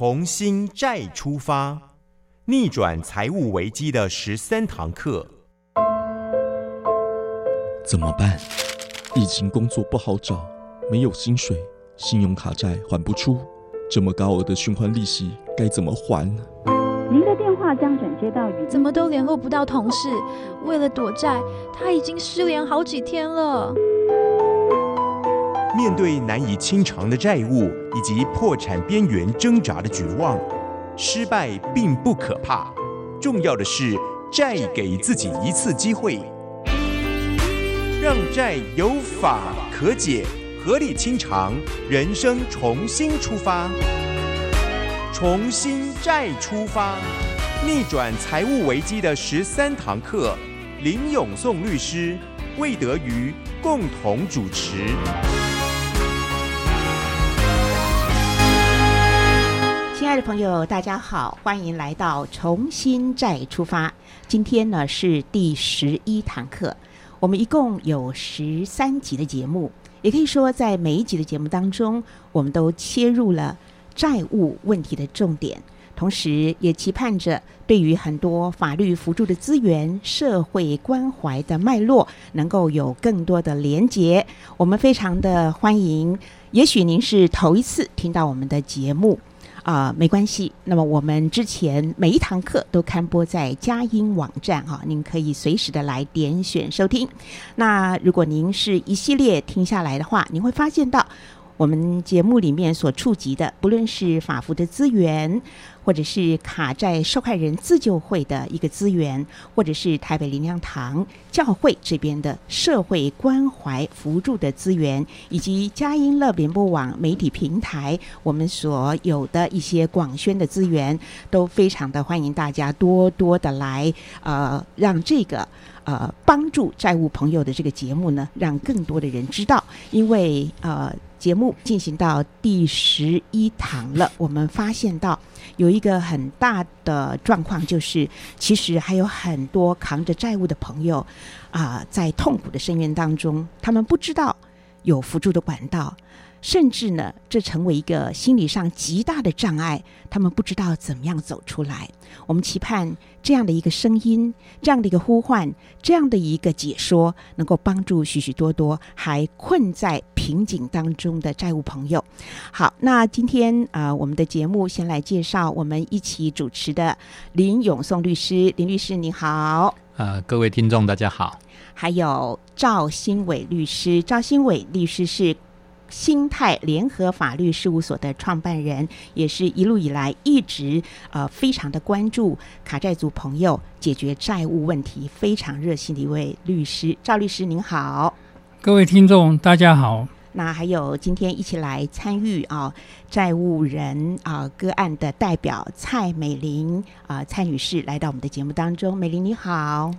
重新债出发，逆转财务危机的十三堂课。怎么办？疫情工作不好找，没有薪水，信用卡债还不出，这么高额的循环利息该怎么还？您的电话将转接到语怎么都联络不到同事？为了躲债，他已经失联好几天了。面对难以清偿的债务以及破产边缘挣扎的绝望，失败并不可怕，重要的是再给自己一次机会，让债有法可解，合理清偿，人生重新出发，重新再出发，逆转财务危机的十三堂课，林永颂律师、魏德瑜共同主持。亲爱的朋友，大家好，欢迎来到重新再出发。今天呢是第十一堂课，我们一共有十三集的节目，也可以说在每一集的节目当中，我们都切入了债务问题的重点，同时也期盼着对于很多法律辅助的资源、社会关怀的脉络，能够有更多的连结。我们非常的欢迎，也许您是头一次听到我们的节目。啊、没关系。那么我们之前每一堂课都刊播在佳音网站哈、您可以随时的来点选收听。那如果您是一系列听下来的话，您会发现到我们节目里面所触及的，不论是法服的资源，或者是卡债受害人自救会的一个资源，或者是台北灵粮堂教会这边的社会关怀辅助的资源，以及佳音乐联播网媒体平台我们所有的一些广宣的资源，都非常的欢迎大家多多的来呃，让这个呃帮助债务朋友的这个节目呢，让更多的人知道，因为呃。节目进行到第十一堂了，我们发现到有一个很大的状况，就是其实还有很多扛着债务的朋友啊、在痛苦的深渊当中，他们不知道有辅助的管道，甚至呢，这成为一个心理上极大的障碍，他们不知道怎么样走出来。我们期盼这样的一个声音，这样的一个呼唤，这样的一个解说，能够帮助许许多多还困在瓶颈当中的债务朋友。好，那今天啊、呃我们的节目先来介绍我们一起主持的林永颂律师，林律师你好。呃，各位听众大家好。还有赵新伟律师，赵新伟律师是新泰联合法律事务所的创办人，也是一路以来一直呃非常的关注卡债族朋友解决债务问题，非常热心的一位律师。赵律师您好。各位听众，大家好。那还有今天一起来参与啊债务人啊个案的代表蔡美玲啊蔡女士来到我们的节目当中，美玲你好。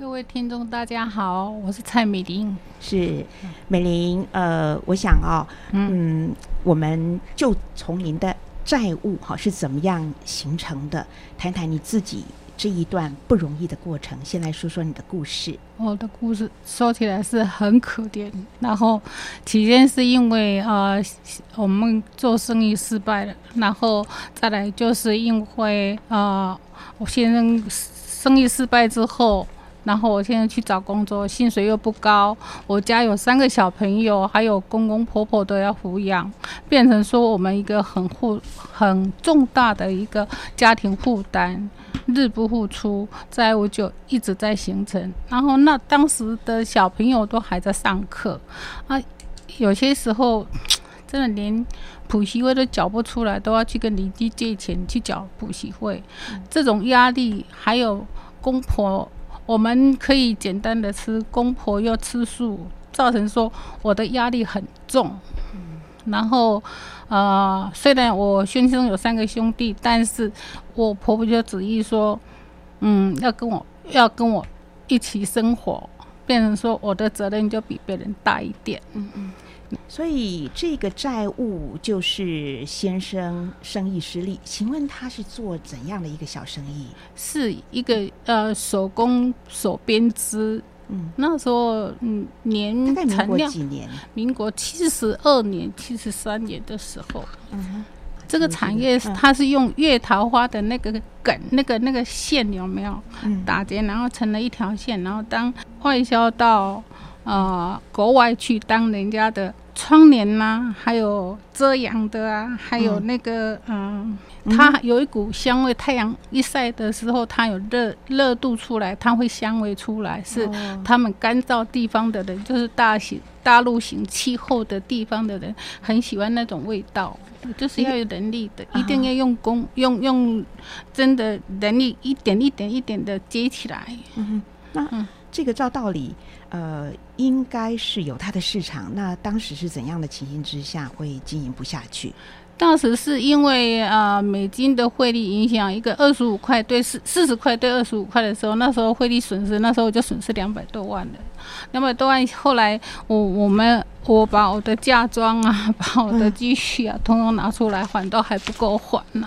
各位听众，大家好，我是蔡美玲。是美玲，呃，我想哦，嗯，嗯，我们就从您的债务哈是怎么样形成的，谈谈你自己这一段不容易的过程。先来说说你的故事。我的故事说起来是很可怜。然后起先是因为呃我们做生意失败了，然后再来就是因为呃我先生生意失败之后。然后我现在去找工作，薪水又不高，我家有三个小朋友，还有公公婆婆都要抚养，变成说我们一个很负很重大的一个家庭负担，日不付出，债务就一直在形成。然后那当时的小朋友都还在上课，啊，有些时候 真的连补习费都缴不出来，都要去跟邻居借钱去缴补习费，这种压力还有公婆。我们可以简单的吃，公婆又吃素，造成说我的压力很重。然后，呃，虽然我先生有三个兄弟，但是我婆婆就执意说，嗯，要跟我要跟我一起生活，变成说我的责任就比别人大一点。所以这个债务就是先生生意失利，请问他是做怎样的一个小生意？是一个呃手工手编织，嗯，那时候嗯年产量国几年？民国七十二年、七十三年的时候，嗯哼，这个产业嗯。它是用月桃花的那个梗、那个那个线有没有嗯。打结，然后成了一条线，然后当外销到呃国外去当人家的窗帘呐、还有遮阳的啊，还有嗯那个嗯、它有一股香味，太阳一晒的时候，它有热热度出来，它会香味出来，是哦他们干燥地方的人，就是大型大陆型气候的地方的人，很喜欢那种味道。就是要有能力的，一定要用功，用用真的能力，一点一点一点的接起来。嗯哼，那、嗯这个照道理，呃，应该是有它的市场。那当时是怎样的情形之下会经营不下去？当时是因为呃美金的汇率影响，一个二十五块对四四十块对二十五块的时候，那时候汇率损失，那时候我就损失两百多万了。两百多万，后来我我们我把我的嫁妆啊，把我的积蓄啊，通通拿出来还，都还不够还呢、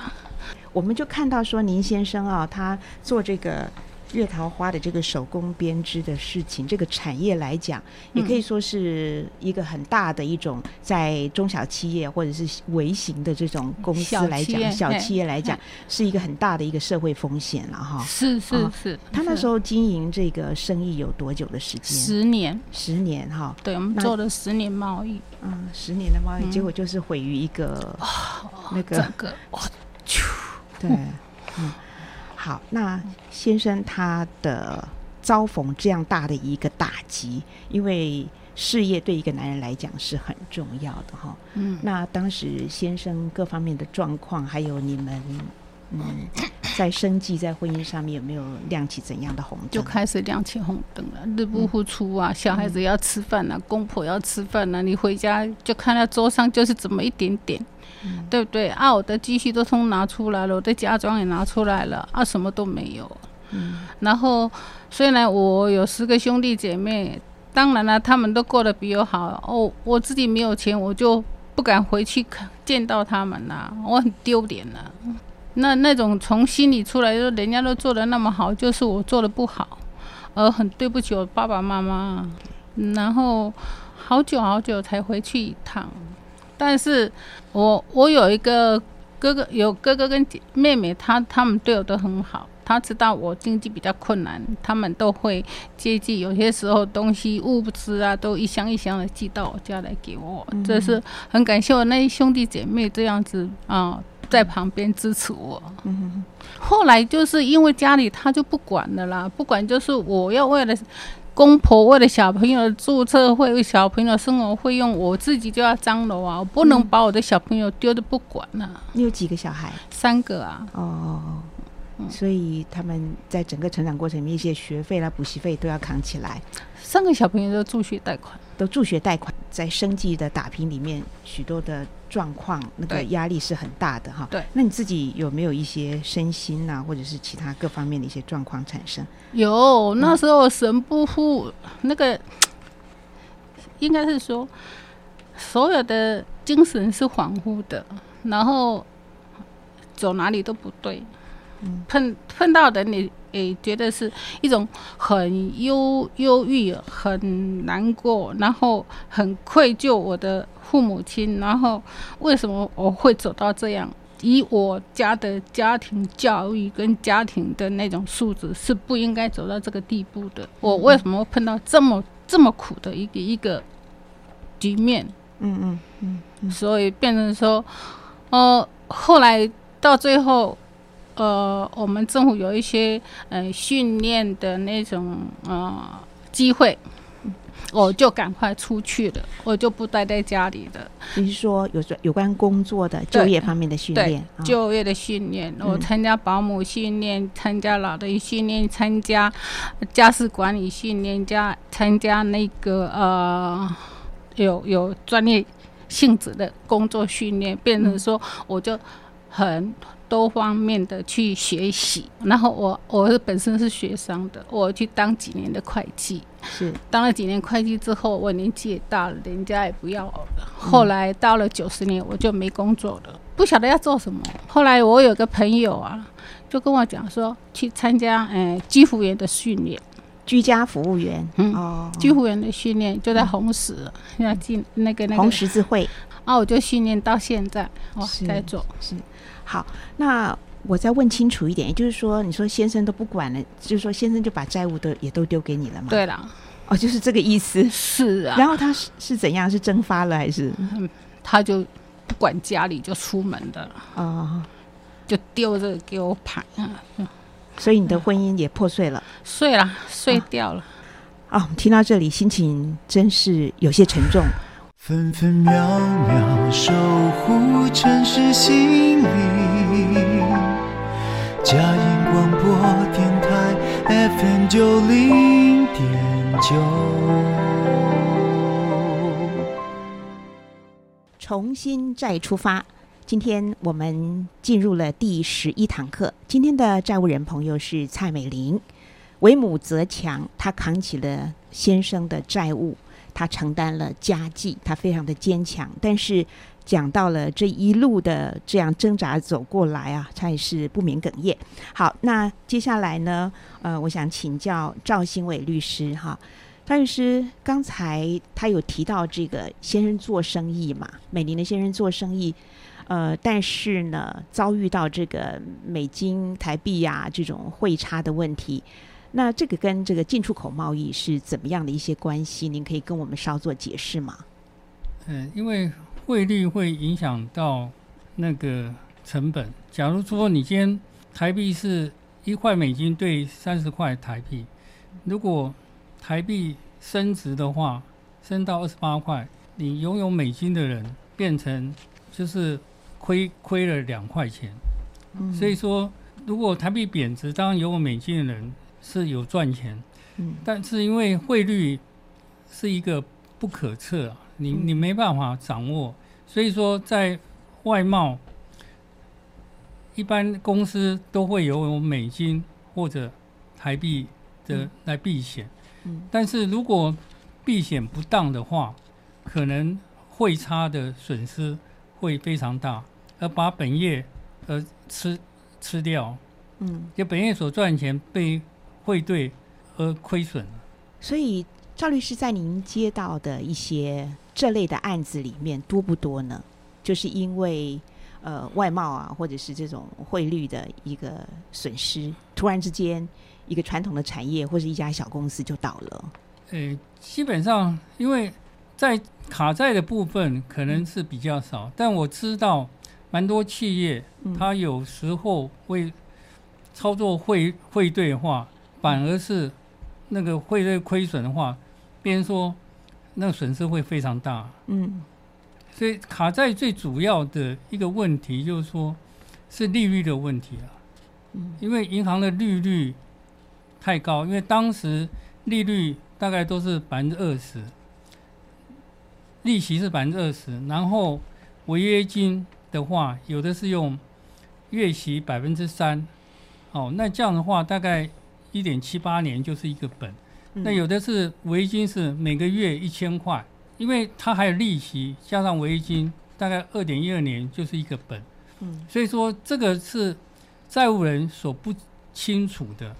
我们就看到说，林先生啊，他做这个月桃花的这个手工编织的事情，这个产业来讲，也可以说是一个很大的一种在中小企业或者是微型的这种公司来讲，小企业来讲，是一个很大的一个社会风险了哈。是是哦是，他那时候候经营这个生意有多久的时间？十年，十年哈，对我们做了十年贸易，嗯，十年的贸易，嗯。结果就是毁于一个那个整个哇对，嗯，好，那先生他的遭逢这样大的一个打击，因为事业对一个男人来讲是很重要的哈。嗯，那当时先生各方面的状况，还有你们嗯，在生计在婚姻上面有没有亮起怎样的红灯？就开始亮起红灯了，日不敷出啊，小孩子要吃饭啊，公婆要吃饭啊，你回家就看到桌上就是这么一点点，对不对？啊，我的积蓄都通拿出来了，我的嫁妆也拿出来了，啊，什么都没有。嗯然后虽然我有十个兄弟姐妹，当然了，他们都过得比我好，哦，我自己没有钱，我就不敢回去看见到他们啦、我很丢脸呐。那那种从心里出来，说人家都做的那么好，就是我做的不好，而很对不起我爸爸妈妈。然后好久好久才回去一趟，但是我我有一个哥哥，有哥哥跟姐妹妹，他他们对我都很好。他知道我经济比较困难，他们都会接济，有些时候东西物资啊，都一箱一箱的寄到我家来给我，这是很感谢我那些兄弟姐妹这样子啊、在旁边支持我。嗯后来就是因为家里他就不管了啦，不管就是我要为了公婆为了小朋友的注册费、为小朋友生活费用，我自己就要张罗啊，我不能把我的小朋友丢的不管呐、你有几个小孩？三个啊，哦，所以他们在整个成长过程里面，一些学费啦、补习费都要扛起来，三个小朋友都助学贷款。都助学贷款，在生计的打拼里面，许多的状况，那个压力是很大的哈。对，那你自己有没有一些身心呐、或者是其他各方面的一些状况产生？有那时候神不护那个，应该是说所有的精神是恍惚的，然后走哪里都不对，碰碰到的你也觉得是一种很忧忧郁、很难过，然后很愧疚我的父母亲，然后为什么我会走到这样？以我家的家庭教育跟家庭的那种素质，是不应该走到这个地步的。我为什么会碰到这么这么苦的一个一个局面？嗯嗯嗯所以变成说，呃，后来到最后，呃，我们政府有一些呃训练的那种呃机会，我就赶快出去了，我就不待在家里了。你是说有有关工作的就业方面的训练？啊就业的训练，我嗯参加保姆训练，参加老的训练，参加家事管理训练，加参加那个呃有有专业性质的工作训练，变嗯成说我就很多方面的去学习。然后我我是本身是学商的，我去当几年的会计，是当了几年会计之后，我年纪也大了，人家也不要我了。嗯后来到了九十年，我就没工作了，不晓得要做什么。后来我有个朋友啊，就跟我讲说，去参加呃居服员的训练，居家服务员嗯哦，居服员的训练就在红石，要进那个那个红十字会啊，我就训练到现在，哦是，在做。是，好，那我再问清楚一点，也就是说，你说先生都不管了，就是说先生就把债务都也都丢给你了吗？，对啦，哦，就是这个意思。是啊，然后他是是怎样？是蒸发了还是？他就不管家里就出门的了，哦，就丢着给我盘啊，所以你的婚姻也破碎了。碎了，碎掉了。哦，我们听到这里，心情真是有些沉重。分分秒秒守护城市心灵。佳音广播电台 FM 九零点九。重新再出发。今天我们进入了第十一堂课。今天的债务人朋友是蔡美玲，为母则强，她扛起了先生的债务，他承担了家计，他非常的坚强。但是讲到了这一路的这样挣扎走过来啊，他也是不免哽咽。好，那接下来呢，呃，我想请教赵新伟律师哈。赵律师，刚才他有提到这个先生做生意嘛，美林的先生做生意，呃，但是呢，遭遇到这个美金、台币呀、这种汇差的问题，那这个跟这个进出口贸易是怎么样的一些关系？您可以跟我们稍作解释吗？嗯，因为汇率会影响到那个成本。假如说你今天台币是一块美金兑三十块台币，如果台币升值的话，升到二十八块，你拥有美金的人变成就是亏亏了两块钱。嗯所以说，如果台币贬值，当然拥有美金的人是有赚钱，嗯。但是因为汇率是一个不可测啊，你嗯。你没办法掌握，所以说在外贸，一般公司都会有美金或者台币的嗯。来避险，嗯。但是如果避险不当的话，可能汇差的损失会非常大，而把本业呃吃吃掉，嗯，就本业所赚钱被汇兑而亏损。所以赵律师在您接到的一些这类的案子里面多不多呢？就是因为呃外贸啊，或者是这种汇率的一个损失，突然之间一个传统的产业或者一家小公司就倒了。呃，基本上因为在卡债的部分可能是比较少，但我知道蛮多企业嗯它有时候会操作汇汇兑的话，反而是那个汇率亏损的话，别人说那个损失会非常大。嗯所以卡债最主要的一个问题就是说，是利率的问题啊。嗯因为银行的利率太高，因为当时利率大概都是百分之二十，利息是百分之二十，然后违约金的话，有的是用月息百分之三，哦，那这样的话大概一点七八年就是一个本。嗯那有的是违约金是每个月一千块，因为它还有利息加上违约金，大概二点一二年就是一个本。嗯所以说这个是债务人所不清楚的，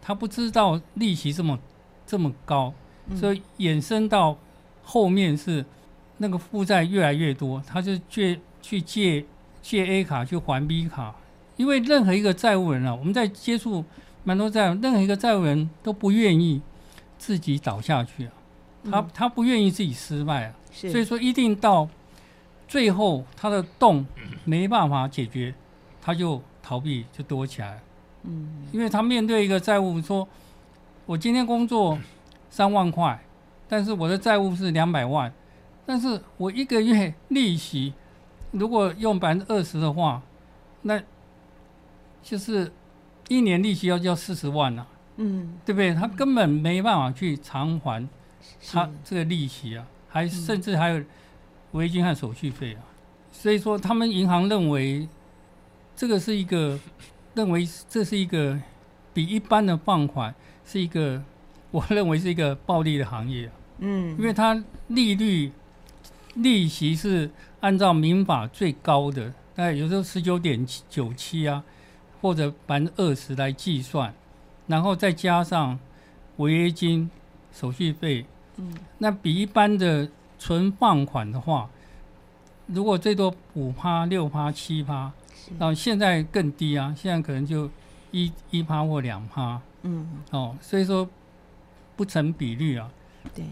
他不知道利息这么这么高，嗯所以衍生到后面是那个负债越来越多，他就借去借借 A 卡去还 B 卡，因为任何一个债务人啊，我们在接触蛮多债务，任何一个债务人都不愿意自己倒下去啊，他嗯。他不愿意自己失败啊，所以说一定到最后他的洞没办法解决，他就逃避就躲起来，嗯。因为他面对一个债务说，我今天工作三万块，但是我的债务是两百万，但是我一个月利息如果用百分之二十的话，那就是一年利息要交四十万啊、嗯。对不对？他根本没办法去偿还他这个利息啊，还甚至还有违约金和手续费啊。所以说，他们银行认为这个是一个，认为这是一个比一般的放款是一个，我认为是一个暴利的行业啊，嗯，因为它利率利息是按照民法最高的，大概有时候十九点九七啊，或者百分之二十来计算，然后再加上违约金、手续费，嗯。那比一般的存放款的话，如果最多五趴、六趴、七趴，然后现在更低啊，现在可能就一一趴或两趴嗯，哦，所以说不成比例啊。对，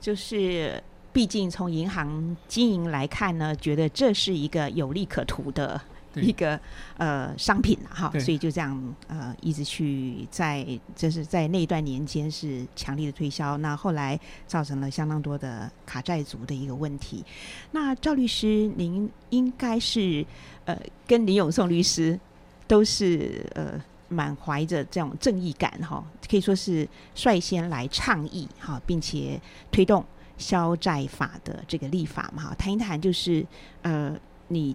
就是毕竟从银行经营来看呢，觉得这是一个有利可图的对一个呃商品啊哈，所以就这样呃一直去在就是在那一段年间是强力的推销，那后来造成了相当多的卡债族的一个问题。那赵律师，您应该是呃跟林永颂律师都是呃满怀着这种正义感哈，可以说是率先来倡议哈，并且推动消债法的这个立法嘛哈，谈一谈就是呃你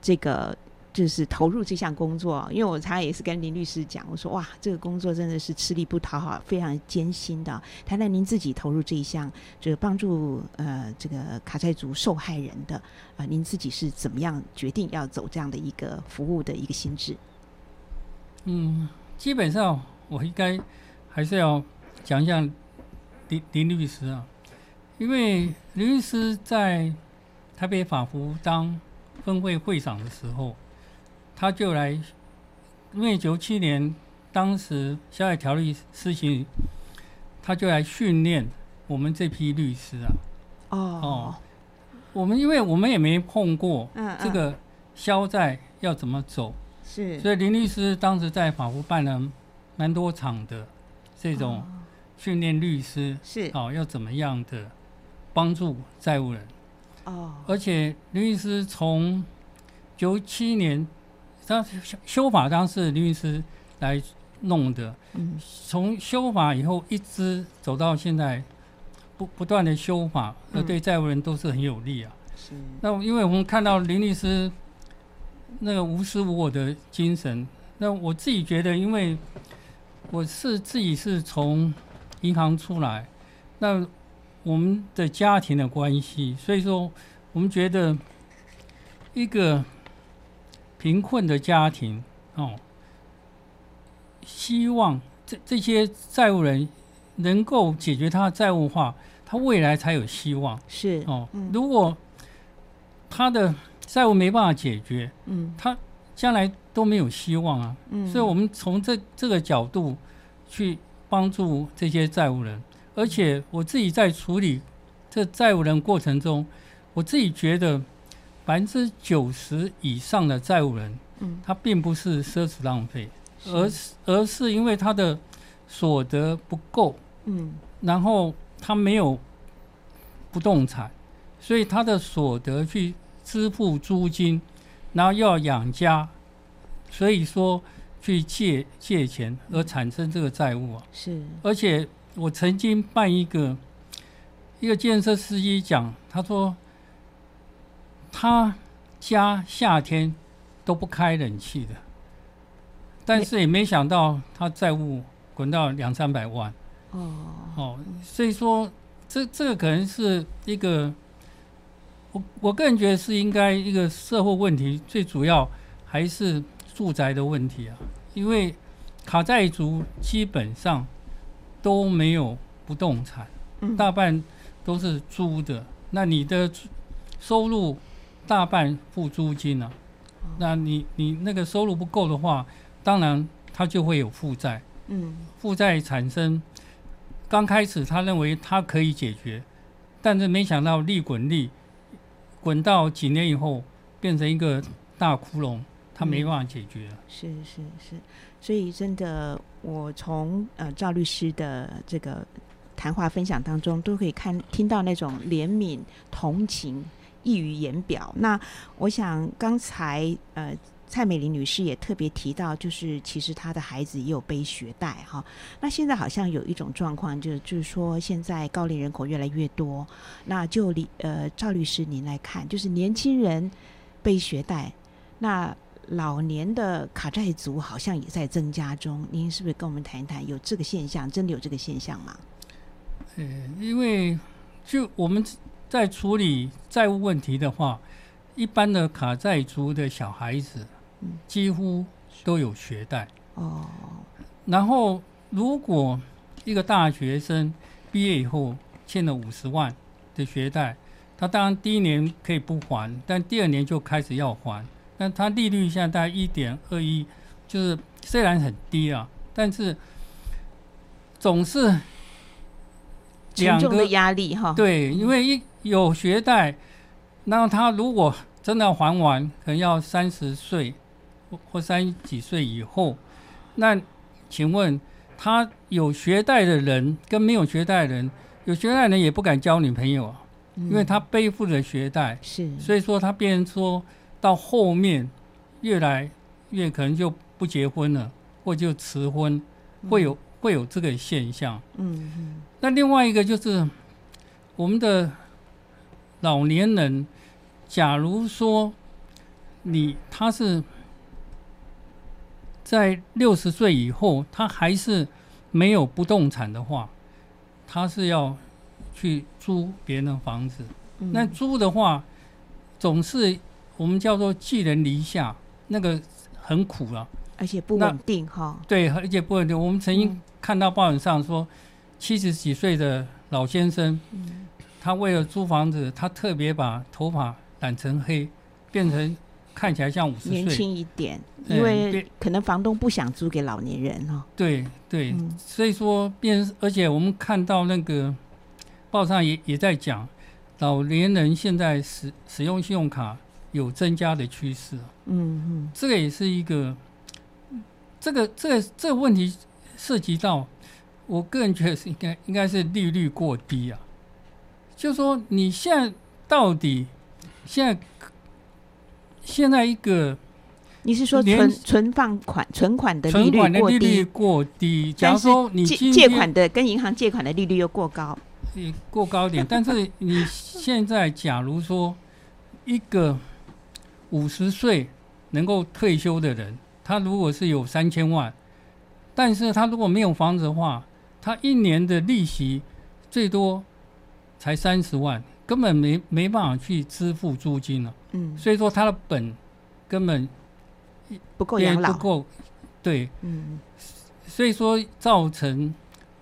这个。就是投入这项工作，因为我常常也是跟林律师讲，我说哇，这个工作真的是吃力不讨好，非常艰辛的。谈谈您自己投入这一项，就是帮助呃这个卡塞族受害人的，呃，您自己是怎么样决定要走这样的一个服务的一个心智？嗯，基本上我应该还是要讲一下林林律师啊，因为林律师在台北法服当分会会长的时候，他就来，因为九七年当时消费条例施行，他就来训练我们这批律师啊。哦。哦，我们因为我们也没碰过嗯这个消债要怎么走，是，所以林律师当时在法务办了蛮多场的这种训练律师，是。哦要怎么样的帮助债务人，哦。而且林律师从九七年，当修修法当时林律师来弄的，嗯。从修法以后一直走到现在，不不断的修法，那嗯对债务人都是很有利啊。是。那因为我们看到林律师那个无私无我的精神，那我自己觉得，因为我是自己是从银行出来，那我们的家庭的关系，所以说我们觉得一个贫困的家庭哦，希望这这些债务人能够解决他的债务化，他未来才有希望。是哦嗯，如果他的债务没办法解决，嗯他将来都没有希望啊。嗯，所以，我们从这这个角度去帮助这些债务人，而且我自己在处理这债务人过程中，我自己觉得百分之九十以上的债务人，嗯。他并不是奢侈浪费，而是而是因为他的所得不够，嗯。然后他没有不动产，所以他的所得去支付租金，然后又要养家，所以说去借借钱而产生这个债务啊。是。而且我曾经办一个一个建设司机讲，他说他家夏天都不开冷气的，但是也没想到他债务滚到两三百万。哦哦，所以说这这个可能是一个，我我个人觉得是应该一个社会问题，最主要还是住宅的问题啊，因为卡债族基本上都没有不动产，嗯。大半都是租的，那你的收入大半付租金啊，那你你那个收入不够的话，当然他就会有负债。嗯。负债产生，刚开始他认为他可以解决，但是没想到利滚利，滚到几年以后变成一个大窟窿，他没办法解决了。是是是，所以真的，我从呃赵律师的这个谈话分享当中，都可以看听到那种怜悯、同情溢于言表。那我想刚才呃。蔡美玲女士也特别提到，就是其实她的孩子也有背学贷哈。那现在好像有一种状况，就是就是说现在高龄人口越来越多，那就李呃赵律师您来看，就是年轻人背学贷，那老年的卡债族好像也在增加中，您是不是跟我们谈一谈有这个现象？真的有这个现象吗？呃，因为就我们在处理债务问题的话，一般的卡债族的小孩子嗯，几乎都有学贷。哦，然后，如果一个大学生毕业以后欠了五十万的学贷，他当然第一年可以不还，但第二年就开始要还。那他利率现在大概一点二一，就是虽然很低啊，但是总是两个压力哈。对，因为一有学贷，那他如果真的要还完，可能要三十岁或或三十几岁以后。那请问他有学贷的人跟没有学贷的人，有学贷人也不敢交女朋友啊，因为他背负着学贷，是，所以说他变成说到后面越来越可能就不结婚了，或就迟婚，会有会有这个现象。嗯嗯那另外一个就是我们的老年人，假如说你他是在六十岁以后，他还是没有不动产的话，他是要去租别人的房子。嗯，那租的话，总是我们叫做寄人篱下，那个很苦啊。而且不稳定哈。对，而且不稳定。我们曾经嗯看到报纸上说，七十几岁的老先生，嗯他为了租房子，他特别把头发染成黑，变成看起来像五十岁。年轻一点，因为可能房东不想租给老年人哈。对对，嗯所以说变，而且我们看到那个报上也也在讲，老年人现在使使用信用卡有增加的趋势。嗯嗯这个也是一个，这个这个这个问题涉及到，我个人觉得是应该应该是利率过低啊。就说你现在到底现在现在一个你是说存存放款存款的利存款的利率率过低，过低，假如说你借借款的跟银行借款的利率又过高，也过高一点，但是你现在假如说一个五十岁能够退休的人，他如果是有三千万，但是他如果没有房子的话，他一年的利息最多才三十万，根本没没办法去支付租金了。嗯，所以说他的本根本也不够养老。不，够，对，嗯。所以说造成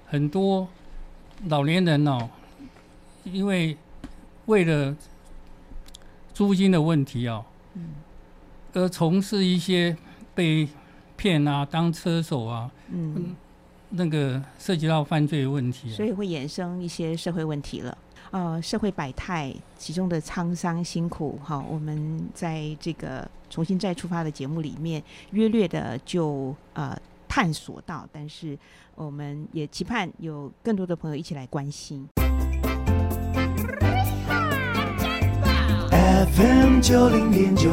很多老年人哦，因为为了租金的问题哦，嗯而从事一些被骗啊、当车手啊，嗯，那个涉及到犯罪的问题、啊。所以会衍生一些社会问题了。呃，社会百态，其中的沧桑辛苦，哈，我们在这个重新再出发的节目里面，约略的就呃探索到，但是我们也期盼有更多的朋友一起来关心。FM 九零点九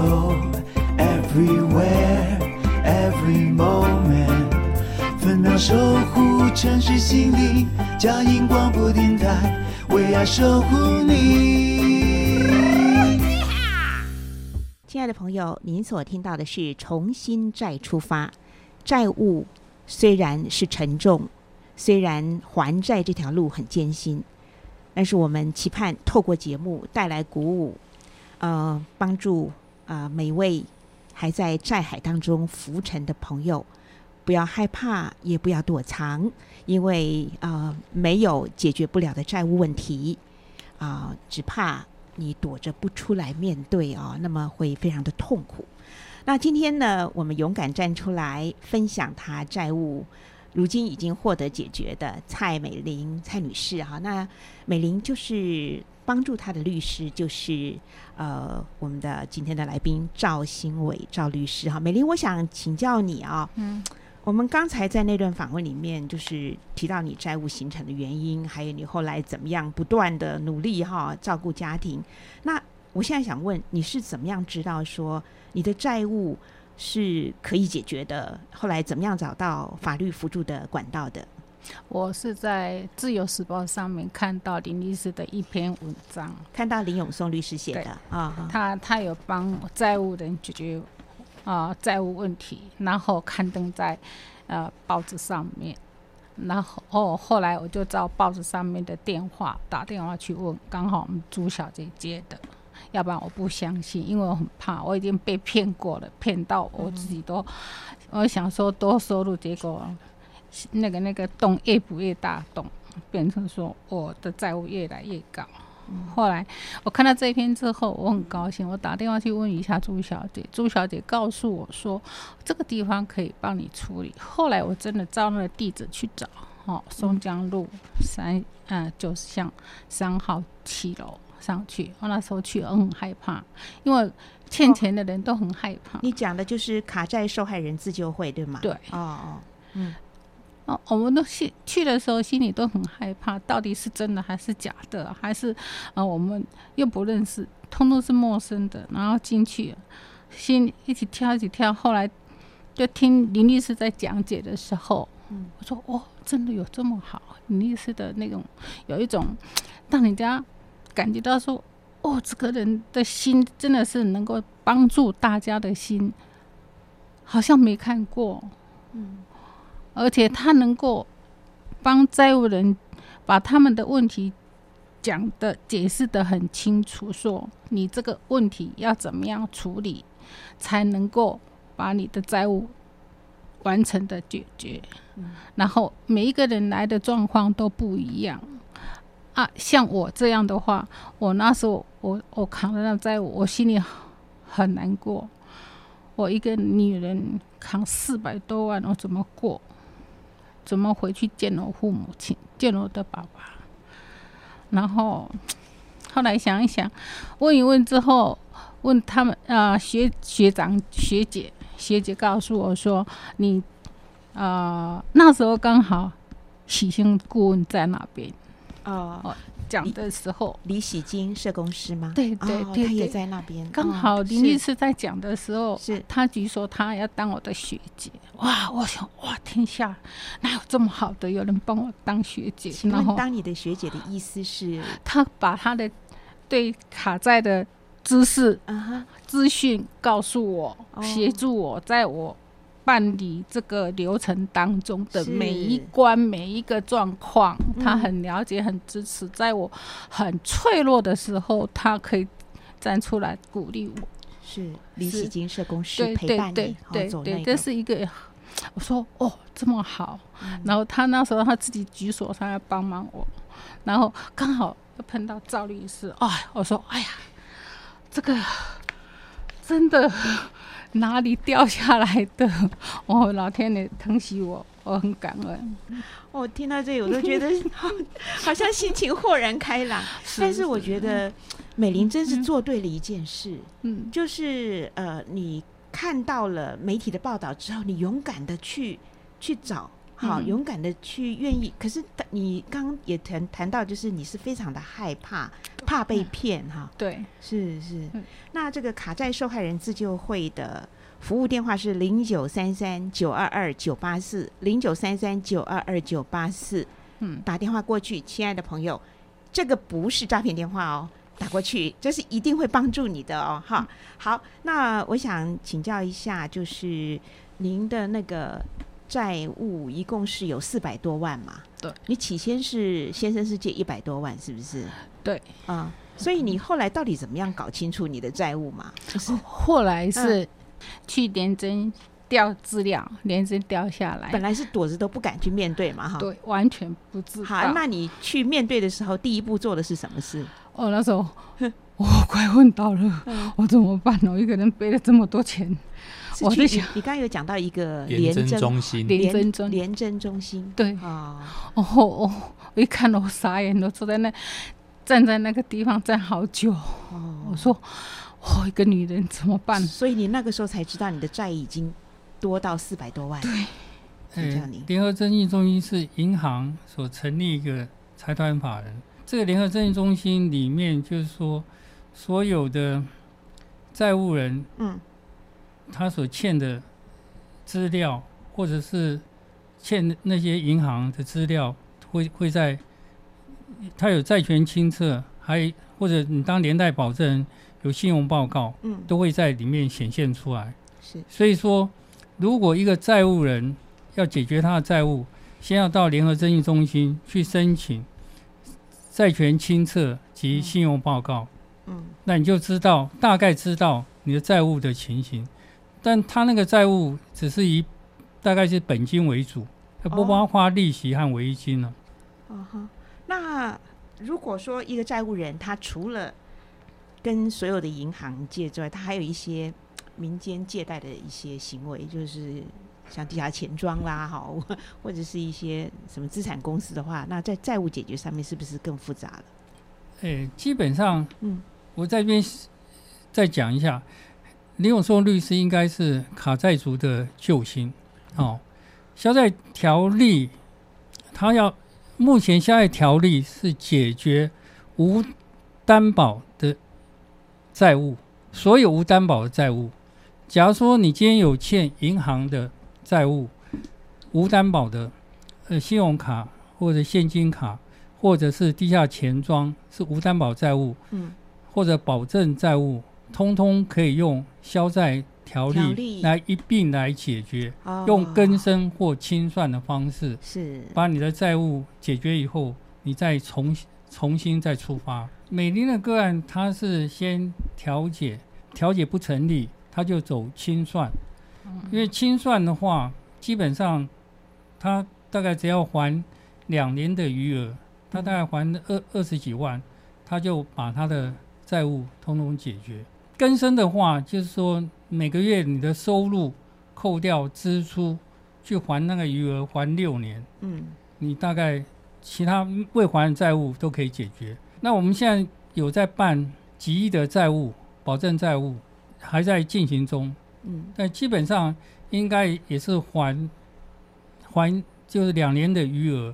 ，Everywhere Every Moment，分秒守护城市心灵，佳音广播电台为爱守护你。亲爱的朋友，您所听到的是重新再出发。债务虽然是沉重，虽然还债这条路很艰辛，但是我们期盼透过节目带来鼓舞，呃，帮助啊、呃每位还在债海当中浮沉的朋友，不要害怕，也不要躲藏，因为呃没有解决不了的债务问题啊、只怕你躲着不出来面对啊、那么会非常的痛苦。那今天呢，我们勇敢站出来分享他债务，如今已经获得解决的蔡美玲蔡女士哈、那美玲就是帮助他的律师，就是呃我们的今天的来宾赵新伟赵律师哈。美玲，我想请教你啊，嗯，我们刚才在那段访问里面，就是提到你债务形成的原因，还有你后来怎么样不断的努力哈照顾家庭。那我现在想问，你是怎么样知道说你的债务是可以解决的？后来怎么样找到法律辅助的管道的？我是在《自由时报》上面看到林律师的一篇文章，看到林永松律师写的啊，他他有帮债务人解决啊、债务问题，然后刊登在呃报纸上面。然后哦，后来我就照报纸上面的电话打电话去问，刚好我们朱小姐接的，要不然我不相信，因为我很怕，我已经被骗过了，骗到我自己都，我想说多收入，结果那个那个洞越补越大洞，变成说我的债务越来越高。后来我看到这一篇之后，我很高兴，我打电话去问一下朱小姐，朱小姐告诉我说这个地方可以帮你处理。后来我真的照那个地址去找，哦，松江路三嗯九十巷三号七楼上去。我那时候去，我很害怕，因为欠钱的人都很害怕。你讲的就是卡债受害人自救会对吗？对，哦哦，嗯。哦，我们都心去的时候心里都很害怕，到底是真的还是假的，还是啊我们又不认识，通通是陌生的，然后进去，心一起跳一起跳。后来就听林律师在讲解的时候，嗯，我说哦，真的有这么好？林律师的那种有一种让人家感觉到说，哦，这个人的心真的是能够帮助大家的心，好像没看过，嗯。而且他能够帮债务人把他们的问题讲的解释的很清楚，说你这个问题要怎么样处理，才能够把你的债务完成的解决。然后每一个人来的状况都不一样啊，像我这样的话，我那时候我我扛了那债务，我心里很难过。我一个女人扛四百多万，我怎么过？怎么回去见我父母亲，见我的爸爸？然后后来想一想，问一问之后，问他们啊，学学长、学姐、学姐告诉我说，你啊那时候刚好喜庆顾问在那边哦。讲的时候，李喜金社工师吗？对对对，他也在那边。刚好林律师在讲的时候，是他举说他要当我的学姐。哇，我想哇，天下哪有这么好的有人帮我当学姐？然后当你的学姐的意思是，他把他的对卡在的知识、资讯告诉我，协助我，在我。办理这个流程当中的每一关每一个状况，他很了解、很支持。在我很脆弱的时候，他可以站出来鼓励我。是李喜金社工师陪伴你，对对，这是一个。我说哦，这么好。然后他那时候他自己举手，他要帮忙我。然后刚好又碰到赵律师，哎，我说哎呀，这个真的。哪里掉下来的？哦，老天爷疼惜我，我很感恩。我听到这里，我都觉得 好像心情豁然开朗。但是我觉得美玲真是做对了一件事，嗯，就是呃，你看到了媒体的报道之后，你勇敢的去去找。好勇敢的去愿意，可是你刚刚也谈谈到，就是你是非常的害怕，怕被骗哈。对，是是。那这个卡债受害人自救会的服务电话是零九三三九二二九八四零九三三九二二九八四。嗯，打电话过去，亲爱的朋友，这个不是诈骗电话哦，打过去这是一定会帮助你的哦。哈，好，那我想请教一下，就是您的那个。债务一共是有四百多万嘛？对，你起先是先生是借一百多万，是不是？对，啊，所以你后来到底怎么样搞清楚你的债务嘛？是后来是去连真调资料，连真调下来，本来是躲着都不敢去面对嘛，哈，对，完全不知道。好，那你去面对的时候，第一步做的是什么事？哦，那时候我快昏倒了，我怎么办呢？我一个人背了这么多钱。我在想，你刚刚有讲到一个廉政中心，廉政中廉政中心，对啊，哦哦，我一看到我傻眼了，坐在那，站在那个地方站好久。哦，我说，我一个女人怎么办？所以你那个时候才知道你的债已经多到四百多万。对，嗯，联合争议中心是银行所成立一个财团法人，这个联合争议中心里面就是说，所有的债务人，嗯。他所欠的资料，或者是欠那些银行的资料，会会在他有债权清册，还或者你当连带保证人有信用报告，嗯，都会在里面显现出来。是，所以说，如果一个债务人要解决他的债务，先要到联合征信中心去申请债权清册及信用报告，嗯，那你就知道大概知道你的债务的情形。但他那个债务只是以大概是本金为主，他不包括利息和违约金了。哦哈，那如果说一个债务人，他除了跟所有的银行借之外，他还有一些民间借贷的一些行为，就是像地下钱庄啦，哈，或者是一些什么资产公司的话，那在债务解决上面是不是更复杂了？诶，基本上，嗯，我在这边再讲一下，林永松律师应该是卡债族的救星哦。消债条例，他要目前消债条例是解决无担保的债务，所有无担保的债务。假如说你今天有欠银行的债务，无担保的，呃，信用卡或者现金卡。或者是地下钱庄是无担保债务，嗯，或者保证债务，通通可以用消债条例来一并来解决，用更生或清算的方式，是把你的债务解决以后，你再重重新再出发。美林的个案，他是先调解，调解不成立，他就走清算，因为清算的话，基本上他大概只要还两年的余额。他大概还二二十几万，他就把他的债务通通解决。更生的话，就是说每个月你的收入扣掉支出，去还那个余额，还六年，嗯，你大概其他未还的债务都可以解决。那我们现在有在办几亿的债务保证债务，还在进行中，嗯，但基本上应该也是还还就是两年的余额。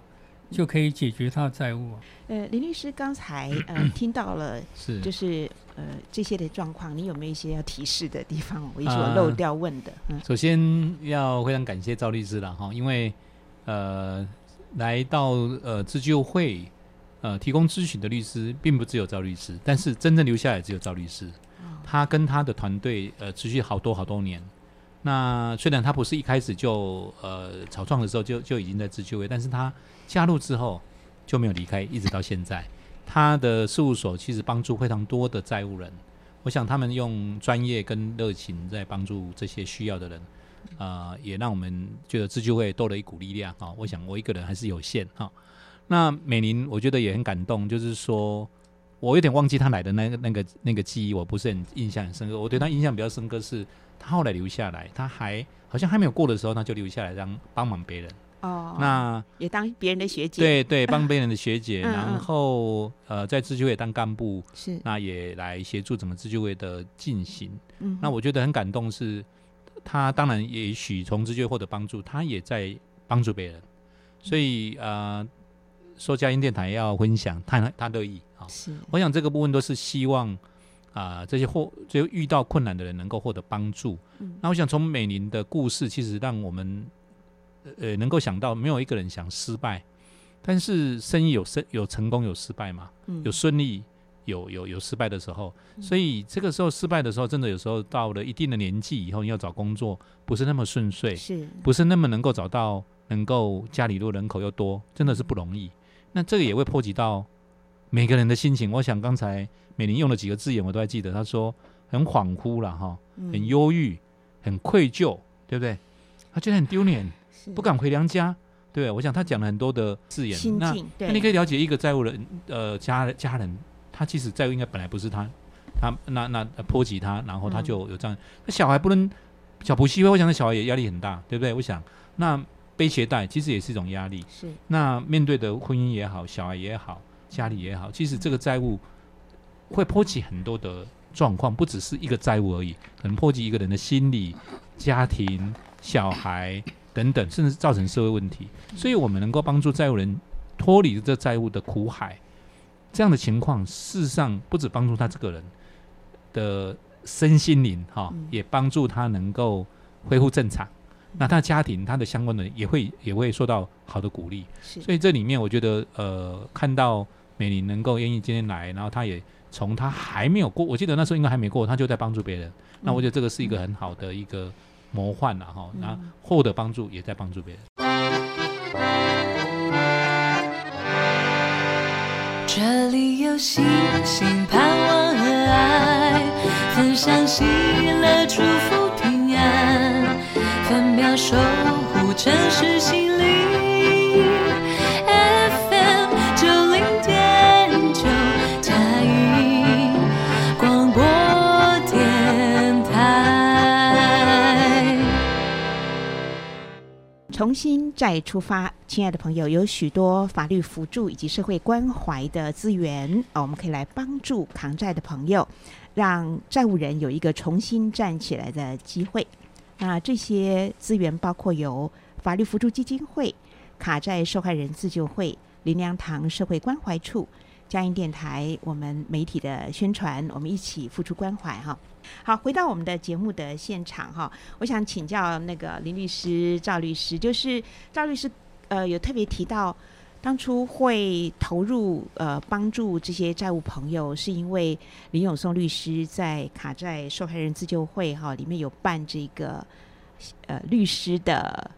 就可以解决他的债务。呃，林律师刚才呃 听到了，是就是呃这些的状况，你有没有一些要提示的地方？我一说漏掉问的。嗯，首先要非常感谢赵律师了哈，因为呃来到呃自救会呃提供咨询的律师并不只有赵律师，但是真正留下来只有赵律师。他跟他的团队呃持续好多好多年。那虽然他不是一开始就呃草创的时候就就已经在自救会，但是他加入之后就没有离开，一直到现在。他的事务所其实帮助非常多的债务人，我想他们用专业跟热情在帮助这些需要的人，啊，也让我们觉得自救会多了一股力量啊。我想我一个人还是有限哈。那美玲我觉得也很感动，就是说我有点忘记他来的那个那个那个记忆，我不是很印象很深刻。我对他印象比较深刻是。他后来留下来，他还好像还没有过的时候，他就留下来让帮忙别人。哦，那也当别人的学姐。对对，帮别人的学姐，然后呃，在自救会当干部，是那也来协助怎么自救会的进行。嗯，那我觉得很感动，是他当然也许从自救会获得帮助，他也在帮助别人。所以呃，说佳音电台要分享，他他乐意啊。是，我想这个部分都是希望。啊，这些获就遇到困难的人能够获得帮助。嗯那我想从美玲的故事，其实让我们呃能够想到，没有一个人想失败，但是生意有生有成功有失败嘛，有顺利有有有失败的时候。所以这个时候失败的时候，真的有时候到了一定的年纪以后，要找工作不是那么顺遂，是不是那么能够找到能够家里若人口又多，真的是不容易。那这个也会波及到每个人的心情。我想刚才。美玲用了几个字眼，我都还记得。她说很恍惚了哈，很忧郁，很愧疚，对不对？她觉得很丢脸，不敢回娘家。对，我想他讲了很多的字眼。那那你可以了解一个债务人，呃，家家人，他其实债务应该本来不是他，他那那波及他，然后他就有这样。那小孩不能小补习费，我想那小孩也压力很大，对不对？我想那背鞋带其实也是一种压力。是。那面对的婚姻也好，小孩也好，家里也好，其实这个债务。会波及很多的状况，不只是一个债务而已，可能波及一个人的心理、家庭、小孩等等，甚至造成社会问题。所以，我们能够帮助债务人脱离这债务的苦海，这样的情况，事实上不止帮助他这个人的身心灵，哈，也帮助他能够恢复正常。那他的家庭、他的相关的也会也会受到好的鼓励。所以这里面，我觉得，呃，看到美玲能够愿意今天来，然后他也。从他还没有过，我记得那时候应该还没过，他就在帮助别人。那我觉得这个是一个很好的一个魔幻了哈。那获得帮助也在帮助别人。这里有星星盼望和爱，分享喜乐祝福平安，分秒守护城市心灵。重新再出发，亲爱的朋友，有许多法律辅助以及社会关怀的资源啊，我们可以来帮助扛债的朋友，让债务人有一个重新站起来的机会。那这些资源包括有法律辅助基金会、卡债受害人自救会、林良堂社会关怀处、嘉音电台我们媒体的宣传，我们一起付出关怀哈。好，回到我们的节目的现场哈，我想请教那个林律师、赵律师，就是赵律师呃有特别提到，当初会投入呃帮助这些债务朋友，是因为林永松律师在卡债受害人自救会哈里面有办这个呃律师的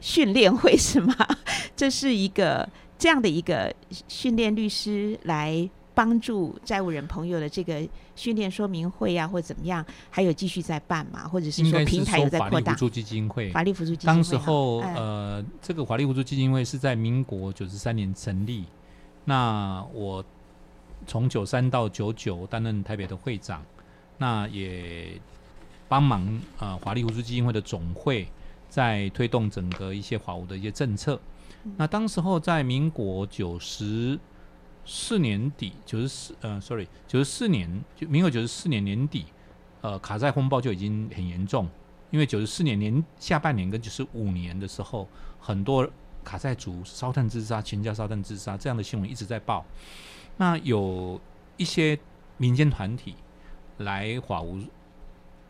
训练会是吗？这是一个这样的一个训练律师来。帮助债务人朋友的这个训练说明会啊，或者怎么样，还有继续在办嘛，或者是说平台有在扩大。法律辅助基金会，法律辅助基金会。当时候，呃，这个法律辅助基金会是在民国九十三年成立。那我从九三到九九担任台北的会长，那也帮忙啊，法律辅助基金会的总会在推动整个一些法务的一些政策。那当时候在民国九十。四年底，九十四，呃，sorry，九十四年，就民国九十四年年底，呃，卡债风暴就已经很严重，因为九十四年年下半年跟九十五年的时候，很多卡债族烧炭自杀、全家烧炭自杀这样的新闻一直在报。那有一些民间团体来华屋，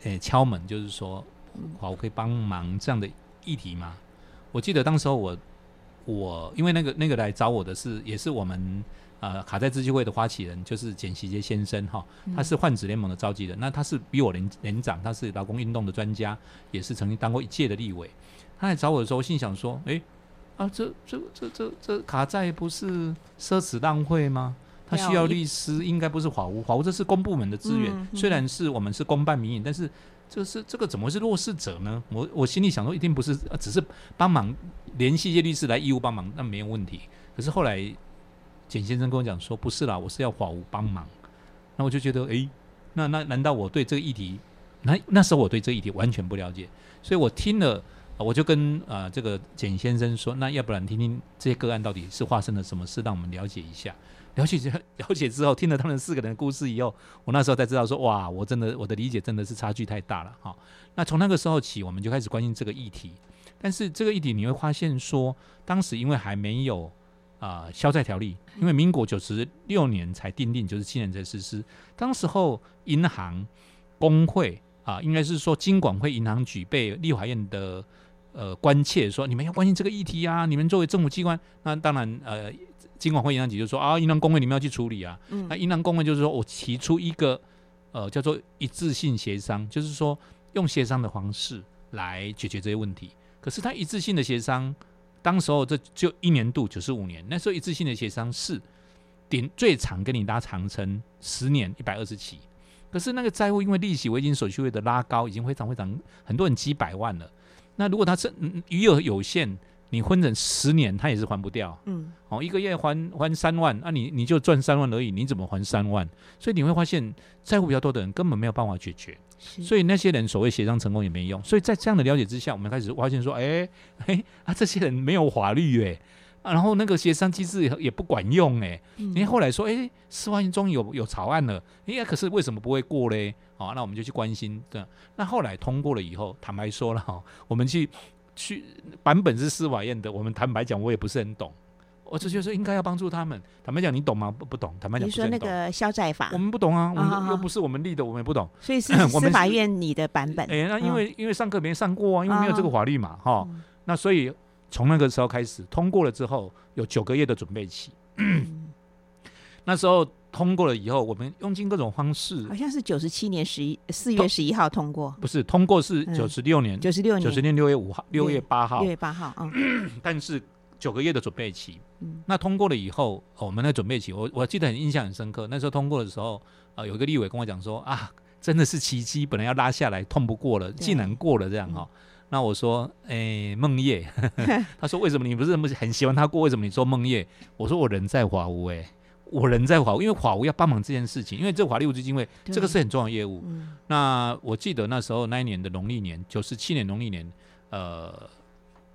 诶，敲门，就是说华屋可以帮忙这样的议题吗？我记得当时候我我因为那个那个来找我的是也是我们。呃，卡在自救会的发起人就是简习杰先生哈，他是换子联盟的召集人，那他是比我年年长，他是劳工运动的专家，也是曾经当过一届的立委。他来找我的时候，心想说：，哎，啊，这这这这这卡债不是奢侈浪费吗？他需要律师，应该不是法务，法务这是公部门的资源，虽然是我们是公办民营，但是这是这个怎么是弱势者呢？我我心里想说，一定不是，只是帮忙联系一些律师来义务帮忙，那没有问题。可是后来。简先生跟我讲说：“不是啦，我是要法务帮忙。”那我就觉得，哎，那那难道我对这个议题，那那时候我对这个议题完全不了解，所以我听了，我就跟啊这个简先生说：“那要不然听听这些个案到底是发生了什么事，让我们了解一下。”了解 了解之后，听了他们四个人的故事以后，我那时候才知道说：“哇，我真的我的理解真的是差距太大了。”哈，那从那个时候起，我们就开始关心这个议题。但是这个议题你会发现说，当时因为还没有。啊，消债条例，因为民国九十六年才订定，九十七年才实施。当时候银行、工会啊，应该是说金管会、银行局被立法院的呃关切，说你们要关心这个议题啊。你们作为政府机关，那当然呃，金管会、银行局就说啊，银行工会你们要去处理啊。那银行工会就是说我提出一个呃叫做一致性协商，就是说用协商的方式来解决这些问题。可是他一致性的协商。当时候这就一年度九十五年，那时候一致性的协商是顶最长跟你拉长成十年一百二十期，可是那个债务因为利息、违金、手续费的拉高，已经非常非常很多人几百万了。那如果他是余额有限，你分成十年，他也是还不掉。嗯，哦，一个月还还三万，那你你就赚三万而已，你怎么还三万？所以你会发现债务比较多的人根本没有办法解决。所以那些人所谓协商成功也没用，所以在这样的了解之下，我们开始发现说，哎 哎啊，这些人没有法律哎，然后那个协商机制也不管用哎，因为后来说，哎，司法院终于有有草案了，哎，可是为什么不会过嘞？哦，那我们就去关心的。那后来通过了以后，坦白说了哈，我们去去版本是司法院的，我们坦白讲，我也不是很懂。我就觉得说应该要帮助他们。坦白讲，你懂吗？不不懂。坦白讲，你说那个消债法，我们不懂啊。我们又不是我们立的，我们也不懂。所以是 司法院你的版本。哎，那因为因为上课没上过啊，因为没有这个法律嘛，哈。那所以从那个时候开始通过了之后，有九个月的准备期。那时候通过了以后，我们用尽各种方式。好像是九十七年十一四月十一号通过。不是通过是九十六年，九十六年九十年六月五号六月八号六月八号嗯，但是。九个月的准备期，嗯那通过了以后，我们的准备期，我我记得很印象很深刻。那时候通过的时候，啊，有一个立委跟我讲说啊，真的是奇迹，本来要拉下来，通不过了，竟然过了这样哈。那我说，哎，梦叶，他说为什么你不是很喜欢他过？为什么你说梦叶？我说我人在华屋，哎，我人在华屋，因为华屋要帮忙这件事情，因为这法律基金会这个是很重要的业务。那我记得那时候那一年的农历年，九十七年农历年，呃。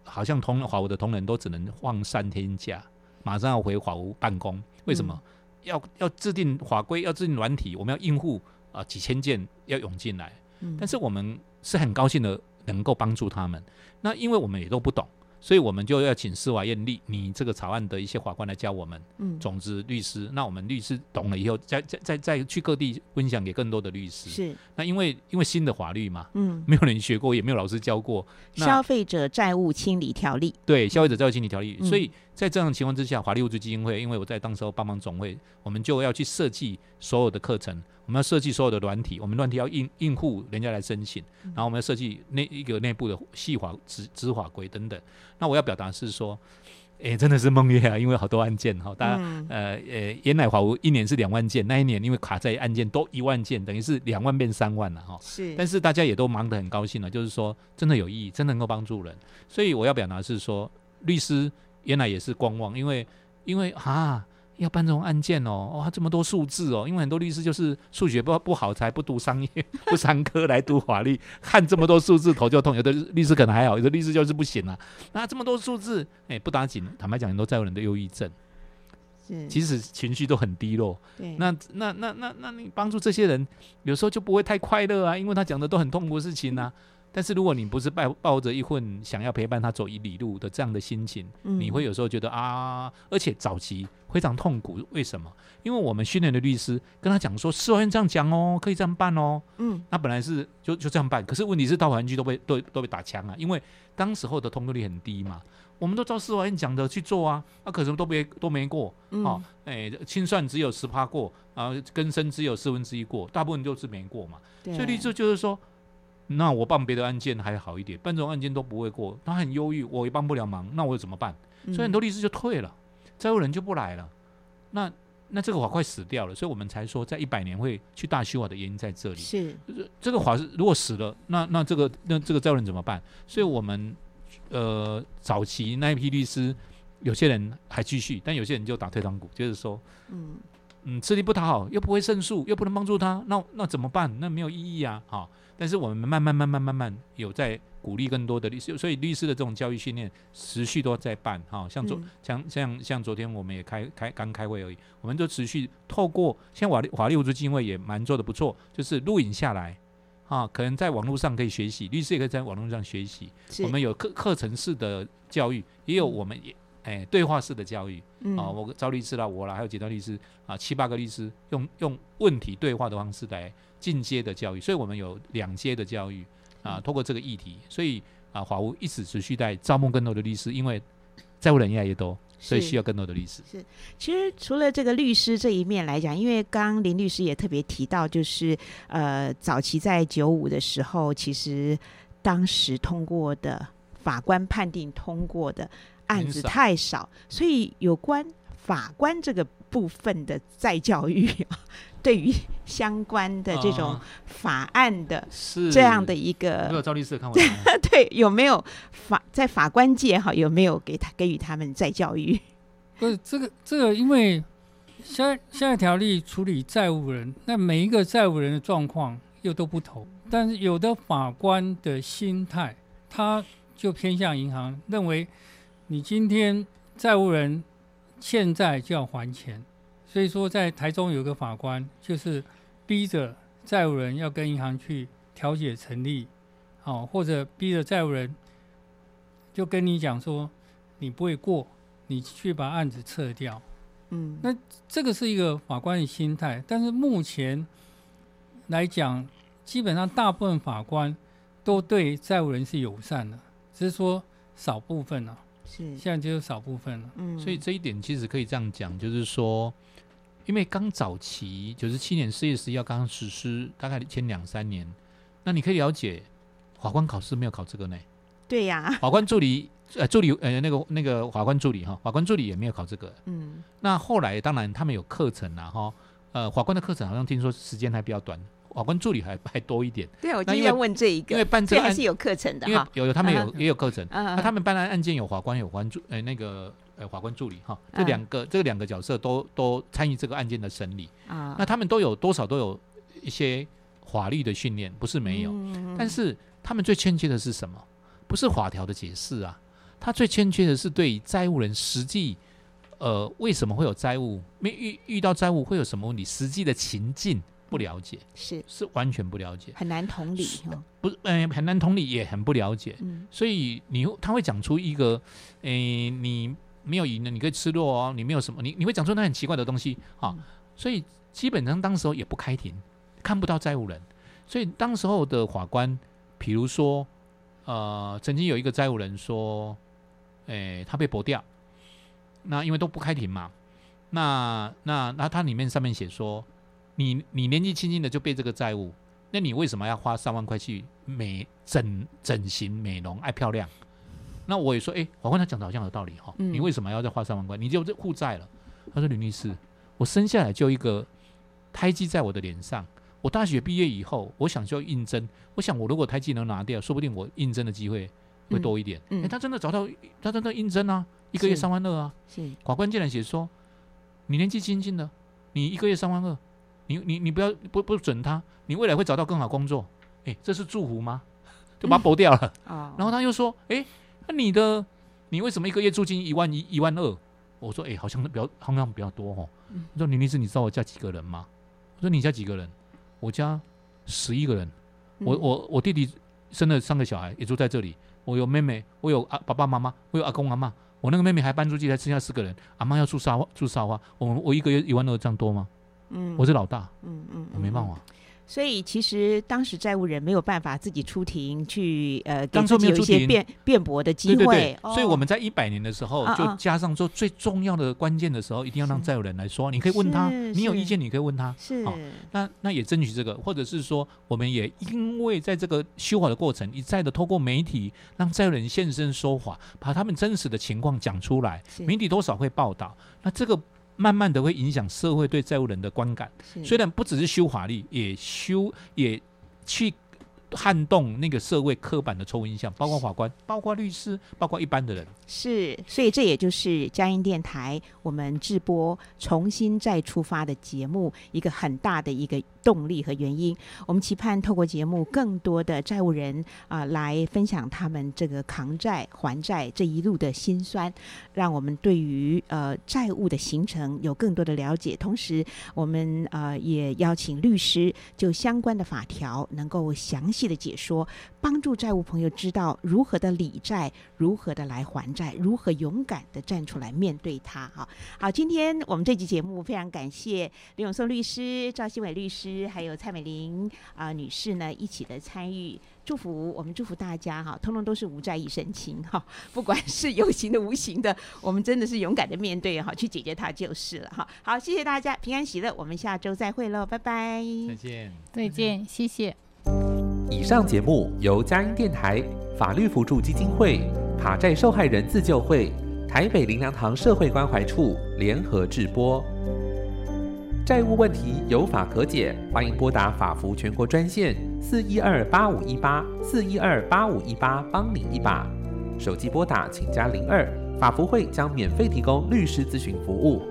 好像同华务的同仁都只能放三天假，马上要回法务办公。为什么？要要制定法规，要制定软体，我们要应付啊几千件要涌进来。嗯但是我们是很高兴的能够帮助他们。那因为我们也都不懂，所以我们就要请司法院立你这个草案的一些法官来教我们。嗯总之律师，那我们律师懂了以后，再再再再去各地分享给更多的律师。是那因为因为新的法律嘛，嗯，没有人学过，也没有老师教过。消费者债务清理条例，对消费者债务清理条例，嗯所以在这样的情况之下，华丽物质基金会，因为我在当时候帮忙总会，我们就要去设计所有的课程，我们要设计所有的软体，我们软体要应应付人家来申请，然后我们要设计内一个内部的细法执执法规等等。那我要表达是说，诶，真的是梦月啊，因为好多案件哈，大家、嗯呃呃，原来法务一年是两万件，那一年因为卡在案件都一万件，等于是两万变三万了哈。是，但是大家也都忙得很高兴了，就是说真的有意义，真的能够帮助人。所以我要表达是说，律师原来也是观望，因为因为啊要办这种案件哦，哇这么多数字哦，因为很多律师就是数学不不好才不读商业 不商科来读法律，看这么多数字头就痛。有的律师可能还好，有的律师就是不行啊。那这么多数字，哎不打紧，坦白讲，很多债务人的忧郁症，是，其实情绪都很低落。对，那那那那那你帮助这些人，有时候就不会太快乐啊，因为他讲的都很痛苦的事情啊。但是如果你不是抱抱着一份想要陪伴他走一里路的这样的心情，嗯你会有时候觉得啊，而且早期非常痛苦。为什么？因为我们训练的律师跟他讲说，司法院这样讲哦，可以这样办哦。嗯那本来是就就这样办，可是问题是到法院去都被都都被打枪啊，因为当时候的通过率很低嘛。我们都照司法院讲的去做啊，那、可是都没都没过。嗯哦，哎、清算只有十趴过，啊，更生只有四分之一过，大部分就是没过嘛。对，所以律师就是说，那我办别的案件还好一点，办这种案件都不会过，他很忧郁，我也帮不了忙，那我怎么办？嗯所以很多律师就退了，债务人就不来了。那那这个法快死掉了，所以我们才说在一百年会去大修法的原因在这里。是这这个法是如果死了，那那这个那这个债务人怎么办？所以我们呃早期那一批律师，有些人还继续，但有些人就打退堂鼓，就是说，嗯嗯，吃力不讨好，又不会胜诉，又不能帮助他，那那怎么办？那没有意义啊！哈、但是我们慢慢慢慢慢慢有在鼓励更多的律师，所以律师的这种教育训练持续都在办哈、像昨、嗯像像像昨天我们也开开刚开会而已，我们就持续透过像法律法律扶助基金会也蛮做的不错，就是录影下来。啊，可能在网络上可以学习，律师也可以在网络上学习。我们有课课程式的教育，也有我们也哎对话式的教育。嗯啊，我赵律师啦，我啦，还有几段律师啊，七八个律师用用问题对话的方式来进阶的教育，所以我们有两阶的教育啊，通过这个议题，所以啊，华务一直持续在招募更多的律师，因为债务人越来越多，所以需要更多的律师。是其实除了这个律师这一面来讲，因为刚刚林律师也特别提到，就是呃，早期在九五的时候，其实当时通过的法官判定通过的案子太少，所以有关法官这个部分的再教育，对于相关的这种啊。法案的是这样的一个没有个，赵律师看我 对，有没有法在法官界哈，有没有给他给予他们再教育？不是这个这个，因为现在现在条例处理债务人，那每一个债务人的状况又都不同，但是有的法官的心态，他就偏向银行，认为你今天债务人欠债就要还钱，所以说在台中有个法官就是逼着债务人要跟银行去调解成立，哦，或者逼着债务人就跟你讲说你不会过，你去把案子撤掉。嗯，那这个是一个法官的心态，但是目前来讲，基本上大部分法官都对债务人是友善的，只是说少部分啊，是，现在就是少部分了。嗯，所以这一点其实可以这样讲，就是说，因为刚早期九十七年四月十一号刚刚实施，大概前两三年，那你可以了解，法官考试没有考这个呢，对呀，法官助理呃助理呃那个那个法官助理哈，法官助理也没有考这个。嗯那后来当然他们有课程啦哈，呃法官的课程好像听说时间还比较短，法官助理还还多一点，对，我那因为就要问这一个，因为办这还是有课程的因为哈。有有他们有嗯也有课程，嗯，那他们办案案件有法官有法官助呃那个呃法官助理哈，这嗯两个这两个角色都都参与这个案件的审理，啊，那他们都有多少都有一些法律的训练，不是没有，嗯但是他们最欠缺的是什么？不是法条的解释啊，他最欠缺的是对债务人实际，呃，为什么会有债务？没遇遇到债务会有什么问题？实际的情境不了解，是是完全不了解，很难同理哦。不是，嗯、很难同理，也很不了解。嗯所以你他会讲出一个，诶、你没有赢的，你可以吃肉哦，你没有什么，你你会讲出那很奇怪的东西啊。所以基本上当时候也不开庭，看不到债务人。所以当时候的法官，比如说，呃，曾经有一个债务人说，诶、他被驳掉，那因为都不开庭嘛，那那那他里面上面写说，你你年纪轻轻的就背这个债务，那你为什么要花三万块去美整整形美容爱漂亮？那我也说，哎、法官他讲的好像有道理哈、嗯你为什么要再花三万块？你就这负债了。他说：“吕律师，我生下来就一个胎记在我的脸上。我大学毕业以后，我想就应征。我想我如果胎记能拿掉，说不定我应征的机会会多一点。哎、嗯嗯他真的找到，他真的应征啊，一个月三万二啊。是法官竟然写说，你年纪轻轻的，你一个月三万二，你你你不要不不准他，你未来会找到更好工作。哎，这是祝福吗？就把它驳掉了。哦，然后他又说，哎，那你的你为什么一个月租金一万一一万二？我说，哎，好像比较好像比较多哦。嗯他说，李律师，你知道我家几个人吗？我说你家几个人？我家十一个人。我嗯我我弟弟生了三个小孩，也住在这里。我有妹妹，我有啊爸爸妈妈，我有阿公阿妈。我那个妹妹还搬出去，才剩下四个人。阿妈要住沙住沙发，我们我一个月一万二，这样多吗？嗯。我是老大，嗯嗯，我没办法。所以其实当时债务人没有办法自己出庭去呃给当初自己有一没有出庭些辩辩驳的机对对会对，，所以我哦们在一百年的时候就加上说最重要的关键的时候，一定要让债务人来说，你可以问他，你有意见你可以问他。是。好那那也争取这个，或者是说，我们也因为在这个修法的过程，一再的透过媒体让债务人现身说法，把他们真实的情况讲出来，媒体多少会报道，那这个慢慢的会影响社会对债务人的观感。虽然不只是修法律，也修也去撼动那个社会刻板的错误印象，包括法官、包括律师、包括一般的人。是，所以这也就是佳音电台我们直播重新再出发的节目一个很大的一个动力和原因。我们期盼透过节目，更多的债务人啊、来分享他们这个扛债还债这一路的辛酸，让我们对于呃债务的形成有更多的了解。同时，我们呃也邀请律师就相关的法条能够详细的解说，帮助债务朋友知道如何的理债，如何的来还债，如何勇敢的站出来面对它。哈，好，今天我们这期节目非常感谢李永松律师、赵新伟律师，还有蔡美玲啊、女士呢一起的参与。祝福我们祝福大家哈，通通都是无债一身轻哈，不管是有形的无形的，我们真的是勇敢的面对哈，去解决它就是了哈。好，谢谢大家，平安喜乐，我们下周再会喽，拜拜。再见。再见，谢谢。以上节目由佳音电台、法律辅助基金会、卡债受害人自救会、台北林良堂社会关怀处联合制播。债务问题有法可解，欢迎拨打法服全国专线四一二八五一八四一二八五一八，帮你一把。手机拨打请加零二，法服会将免费提供律师咨询服务。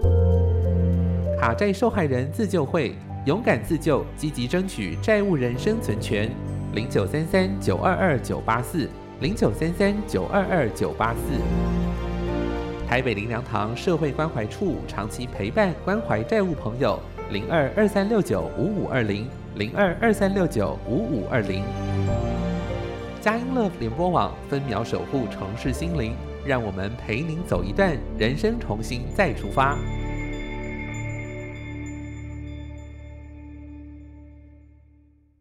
卡债受害人自救会，勇敢自救，积极争取债务人生存权。零九三三九二二九八四，零九三三九二二九八四。台北林良堂社会关怀处长期陪伴关怀债务朋友，零二二三六九五五二零，零二二三六九五五二零。佳音乐联播网分秒守护城市心灵，让我们陪您走一段人生，重新再出发。